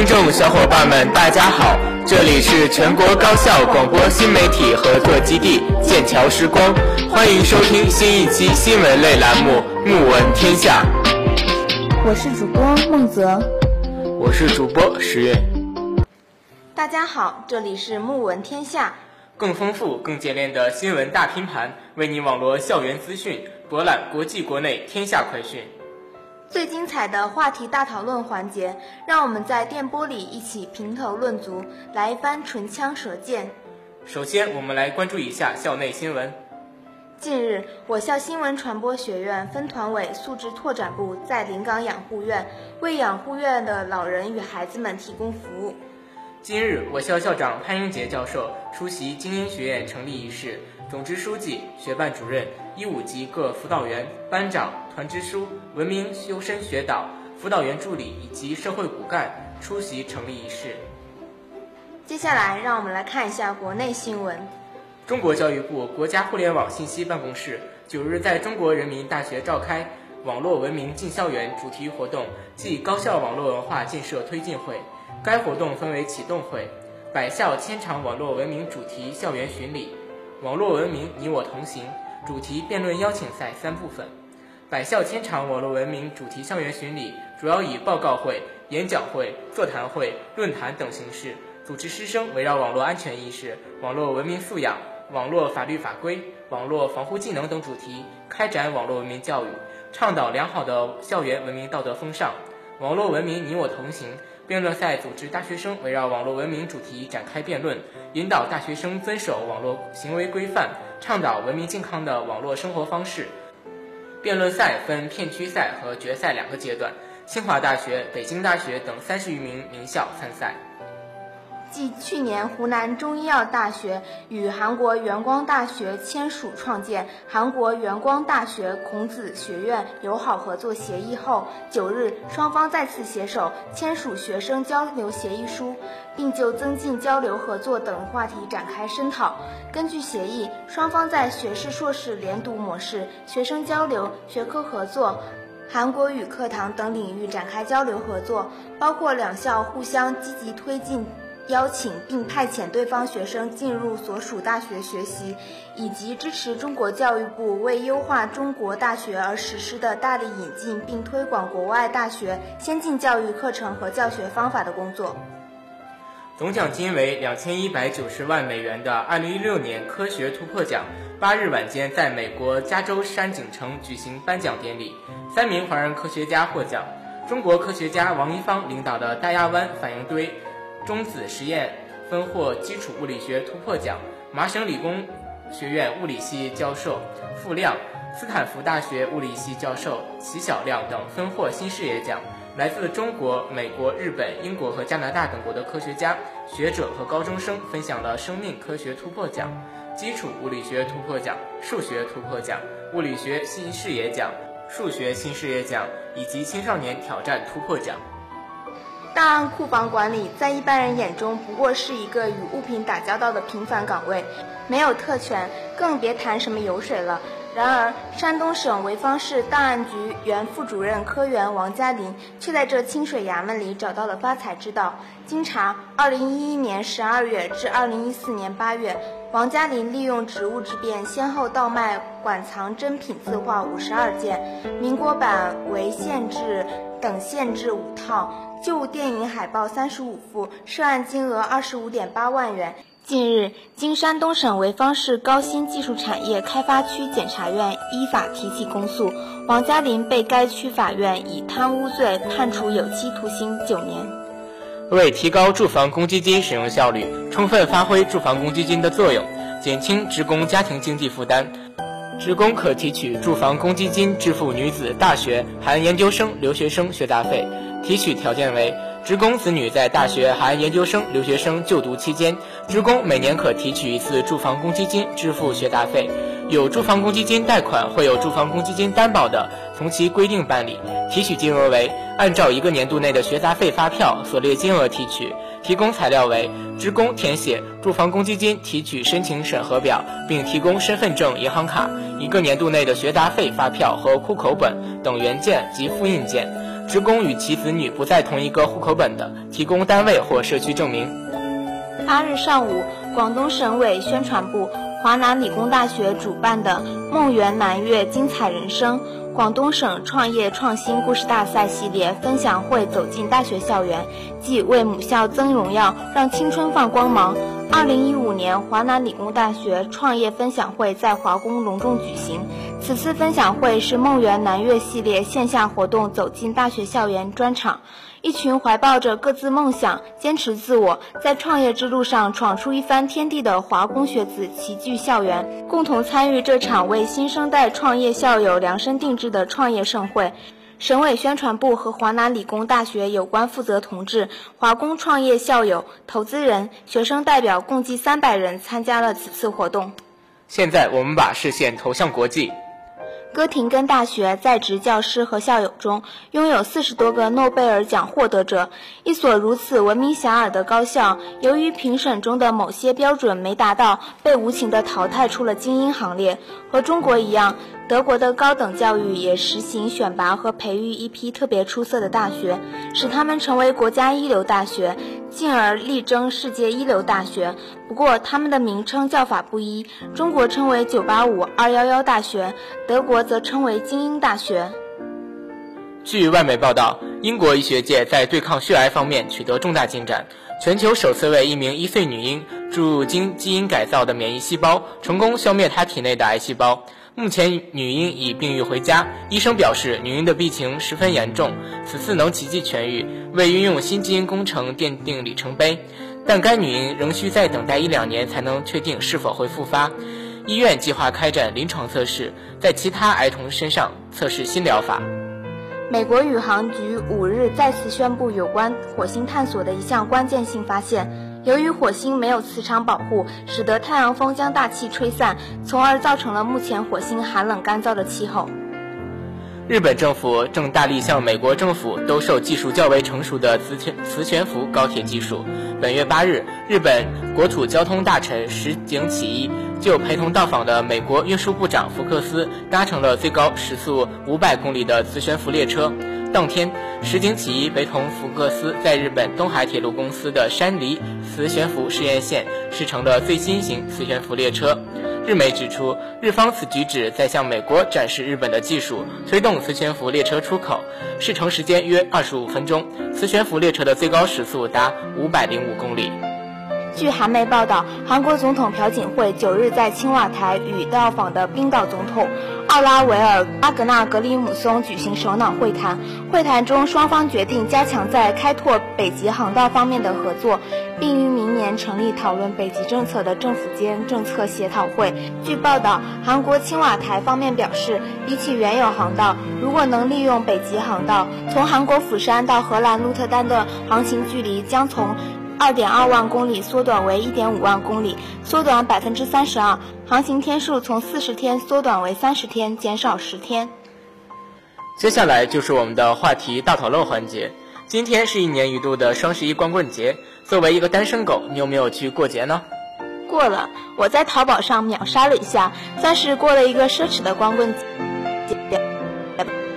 听众小伙伴们，大家好！这里是全国高校广播新媒体合作基地剑桥时光，欢迎收听新一期新闻类栏目《目闻天下》。我是主播孟泽，我是主播石月。大家好，这里是《目闻天下》，更丰富、更简练的新闻大拼盘，为你网罗校园资讯，博览国际国内天下快讯。最精彩的话题大讨论环节，让我们在电波里一起评头论足，来一番唇枪舌剑。首先，我们来关注一下校内新闻。近日，我校新闻传播学院分团委素质拓展部在临港养护院为养护院的老人与孩子们提供服务。今日，我校校长潘英杰教授出席精英学院成立仪式。总支书记、学办主任、一五级各辅导员、班长、团支书、文明修身学导、辅导员助理以及社会骨干出席成立仪式。接下来，让我们来看一下国内新闻。中国教育部国家互联网信息办公室九日在中国人民大学召开“网络文明进校园”主题活动暨高校网络文化建设推进会。该活动分为启动会、百校千场网络文明主题校园巡礼。网络文明，你我同行主题辩论邀请赛三部分，百校千场网络文明主题校园巡礼主要以报告会、演讲会、座谈会、论坛等形式，组织师生围绕网络安全意识、网络文明素养、网络法律法规、网络防护技能等主题开展网络文明教育，倡导良好的校园文明道德风尚。网络文明，你我同行。辩论赛组织大学生围绕网络文明主题展开辩论，引导大学生遵守网络行为规范，倡导文明健康的网络生活方式。辩论赛分片区赛和决赛两个阶段，清华大学、北京大学等三十余名名校参赛。继去年湖南中医药大学与韩国元光大学签署创建韩国元光大学孔子学院友好合作协议后，九日双方再次携手签署学生交流协议书，并就增进交流合作等话题展开深讨。根据协议，双方在学士、硕士连读模式、学生交流、学科合作、韩国语课堂等领域展开交流合作，包括两校互相积极推进。邀请并派遣对方学生进入所属大学学习，以及支持中国教育部为优化中国大学而实施的大力引进并推广国外大学先进教育课程和教学方法的工作。总奖金为两千一百九十万美元的二零一六年科学突破奖，八日晚间在美国加州山景城举行颁奖典礼，三名华人科学家获奖。中国科学家王一方领导的大亚湾反应堆。中子实验分获基础物理学突破奖，麻省理工学院物理系教授傅亮、斯坦福大学物理系教授齐晓亮等分获新视野奖。来自中国、美国、日本、英国和加拿大等国的科学家、学者和高中生分享了生命科学突破奖、基础物理学突破奖、数学突破奖、物理学新视野奖、数学新视野奖以及青少年挑战突破奖。档案库房管理在一般人眼中不过是一个与物品打交道的平凡岗位，没有特权，更别谈什么油水了。然而，山东省潍坊市档案局原副主任科员王嘉林却在这清水衙门里找到了发财之道。经查，2011年12月至2014年8月，王嘉林利用职务之便，先后倒卖馆藏珍品字画52件，民国版为县制等县制五套。旧电影海报三十五幅，涉案金额二十五点八万元。近日，经山东省潍坊市高新技术产业开发区检察院依法提起公诉，王嘉林被该区法院以贪污罪判处有期徒刑九年。为提高住房公积金使用效率，充分发挥住房公积金的作用，减轻职工家庭经济负担，职工可提取住房公积金支付女子大学含研究生留学生学杂费。提取条件为：职工子女在大学含研究生留学生就读期间，职工每年可提取一次住房公积金支付学杂费。有住房公积金贷款或有住房公积金担保的，从其规定办理。提取金额为按照一个年度内的学杂费发票所列金额提取。提供材料为：职工填写住房公积金提取申请审核表，并提供身份证、银行卡、一个年度内的学杂费发票和户口本等原件及复印件。职工与其子女不在同一个户口本的，提供单位或社区证明。八日上午，广东省委宣传部、华南理工大学主办的“梦圆南粤精彩人生”广东省创业创新故事大赛系列分享会走进大学校园，即为母校增荣耀，让青春放光芒。二零一五年华南理工大学创业分享会在华工隆重举行。此次分享会是“梦圆南粤”系列线下活动走进大学校园专场。一群怀抱着各自梦想、坚持自我，在创业之路上闯出一番天地的华工学子齐聚校园，共同参与这场为新生代创业校友量身定制的创业盛会。省委宣传部和华南理工大学有关负责同志、华工创业校友、投资人、学生代表共计三百人参加了此次活动。现在我们把视线投向国际。哥廷根大学在职教师和校友中拥有四十多个诺贝尔奖获得者。一所如此闻名遐迩的高校，由于评审中的某些标准没达到，被无情地淘汰出了精英行列。和中国一样。德国的高等教育也实行选拔和培育一批特别出色的大学，使他们成为国家一流大学，进而力争世界一流大学。不过，他们的名称叫法不一，中国称为 “985”、“211” 大学，德国则称为“精英大学”。据外媒报道，英国医学界在对抗血癌方面取得重大进展，全球首次为一名一岁女婴注入经基因改造的免疫细胞，成功消灭她体内的癌细胞。目前女婴已病愈回家，医生表示女婴的病情十分严重，此次能奇迹痊愈，为运用新基因工程奠定里程碑。但该女婴仍需再等待一两年才能确定是否会复发。医院计划开展临床测试，在其他儿童身上测试新疗法。美国宇航局五日再次宣布有关火星探索的一项关键性发现。由于火星没有磁场保护，使得太阳风将大气吹散，从而造成了目前火星寒冷干燥的气候。日本政府正大力向美国政府兜售技术较为成熟的磁悬磁悬浮高铁技术。本月八日，日本国土交通大臣石井启一就陪同到访的美国运输部长福克斯搭乘了最高时速五百公里的磁悬浮列车。当天，石井启一陪同福克斯在日本东海铁路公司的山梨磁悬浮试验线试乘了最新型磁悬浮列车。日媒指出，日方此举旨在向美国展示日本的技术，推动磁悬浮列车出口。试乘时间约二十五分钟，磁悬浮列车的最高时速达五百零五公里。据韩媒报道，韩国总统朴槿惠九日在青瓦台与到访的冰岛总统奥拉维尔·阿格纳格里姆松举行首脑会谈。会谈中，双方决定加强在开拓北极航道方面的合作，并于明年成立讨论北极政策的政府间政策协讨会。据报道，韩国青瓦台方面表示，比起原有航道，如果能利用北极航道，从韩国釜山到荷兰鹿特丹的航行距离将从。二点二万公里缩短为一点五万公里，缩短百分之三十二，航行天数从四十天缩短为三十天，减少十天。接下来就是我们的话题大讨论环节。今天是一年一度的双十一光棍节，作为一个单身狗，你有没有去过节呢？过了，我在淘宝上秒杀了一下，算是过了一个奢侈的光棍节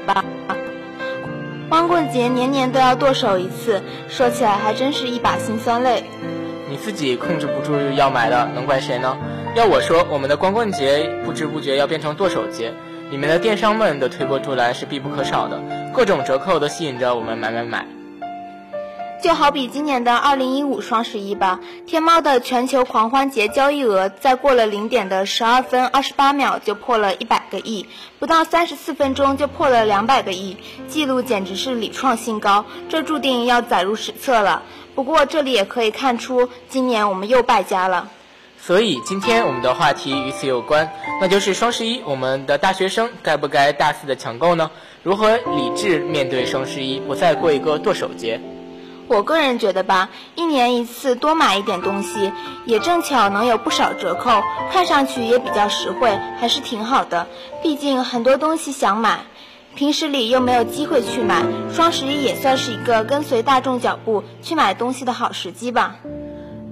吧。光棍节年年都要剁手一次，说起来还真是一把辛酸泪。你自己控制不住要买了，能怪谁呢？要我说，我们的光棍节不知不觉要变成剁手节，里面的电商们的推波助澜是必不可少的，各种折扣都吸引着我们买买买。就好比今年的二零一五双十一吧，天猫的全球狂欢节交易额在过了零点的十二分二十八秒就破了一百个亿，不到三十四分钟就破了两百个亿，记录简直是屡创新高，这注定要载入史册了。不过这里也可以看出，今年我们又败家了。所以今天我们的话题与此有关，那就是双十一，我们的大学生该不该大肆的抢购呢？如何理智面对双十一，不再过一个剁手节？我个人觉得吧，一年一次多买一点东西，也正巧能有不少折扣，看上去也比较实惠，还是挺好的。毕竟很多东西想买，平时里又没有机会去买，双十一也算是一个跟随大众脚步去买东西的好时机吧。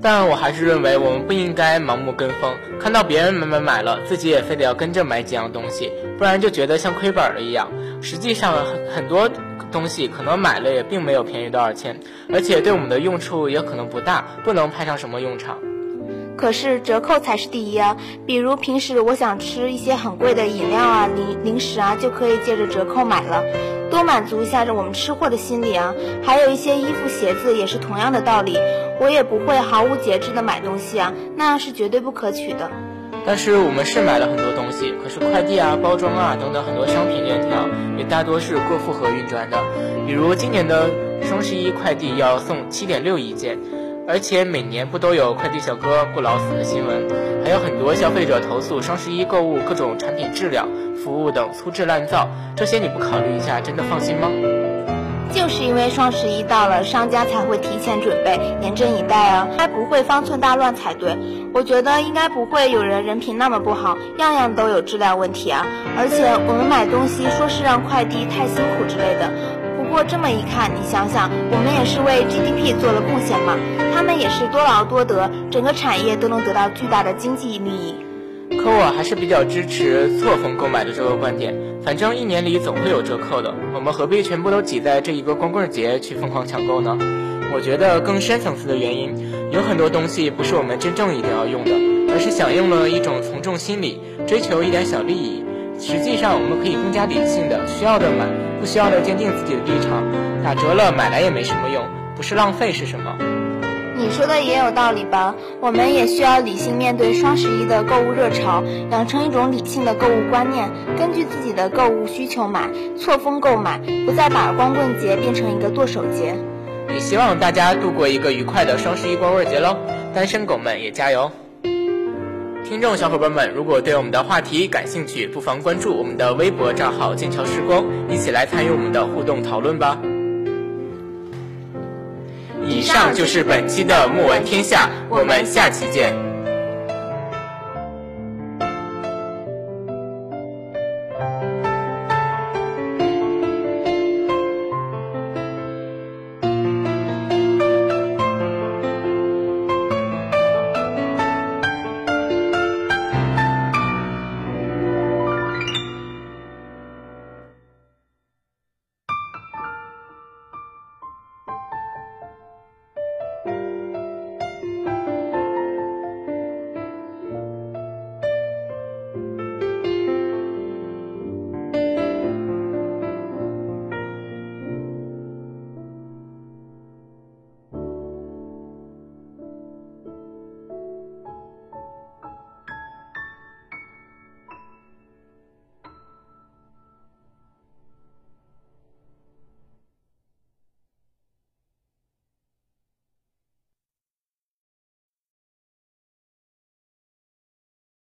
但我还是认为我们不应该盲目跟风，看到别人买买买了，自己也非得要跟着买几样东西，不然就觉得像亏本了一样。实际上很很多。东西可能买了也并没有便宜多少钱，而且对我们的用处也可能不大，不能派上什么用场。可是折扣才是第一啊！比如平时我想吃一些很贵的饮料啊、零零食啊，就可以借着折扣买了，多满足一下着我们吃货的心理啊。还有一些衣服、鞋子也是同样的道理，我也不会毫无节制的买东西啊，那样是绝对不可取的。但是我们是买了很多东西，可是快递啊、包装啊等等很多商品链条也大多是过负荷运转的。比如今年的双十一快递要送七点六亿件，而且每年不都有快递小哥不劳死的新闻？还有很多消费者投诉双十一购物各种产品质量、服务等粗制滥造，这些你不考虑一下，真的放心吗？就是因为双十一到了，商家才会提前准备，严阵以待啊，该不会方寸大乱才对。我觉得应该不会有人人品那么不好，样样都有质量问题啊。而且我们买东西说是让快递太辛苦之类的，不过这么一看，你想想，我们也是为 GDP 做了贡献嘛，他们也是多劳多得，整个产业都能得到巨大的经济利益。可我还是比较支持错峰购买的这个观点。反正一年里总会有折扣的，我们何必全部都挤在这一个光棍节去疯狂抢购呢？我觉得更深层次的原因，有很多东西不是我们真正一定要用的，而是响应了一种从众心理，追求一点小利益。实际上，我们可以更加理性的，需要的买，不需要的坚定自己的立场。打折了买来也没什么用，不是浪费是什么？你说的也有道理吧？我们也需要理性面对双十一的购物热潮，养成一种理性的购物观念，根据自己的购物需求买，错峰购买，不再把光棍节变成一个剁手节。也希望大家度过一个愉快的双十一光棍节喽！单身狗们也加油！听众小伙伴们，如果对我们的话题感兴趣，不妨关注我们的微博账号“剑桥时光”，一起来参与我们的互动讨论吧。以上就是本期的《木闻天下》，我们下期见。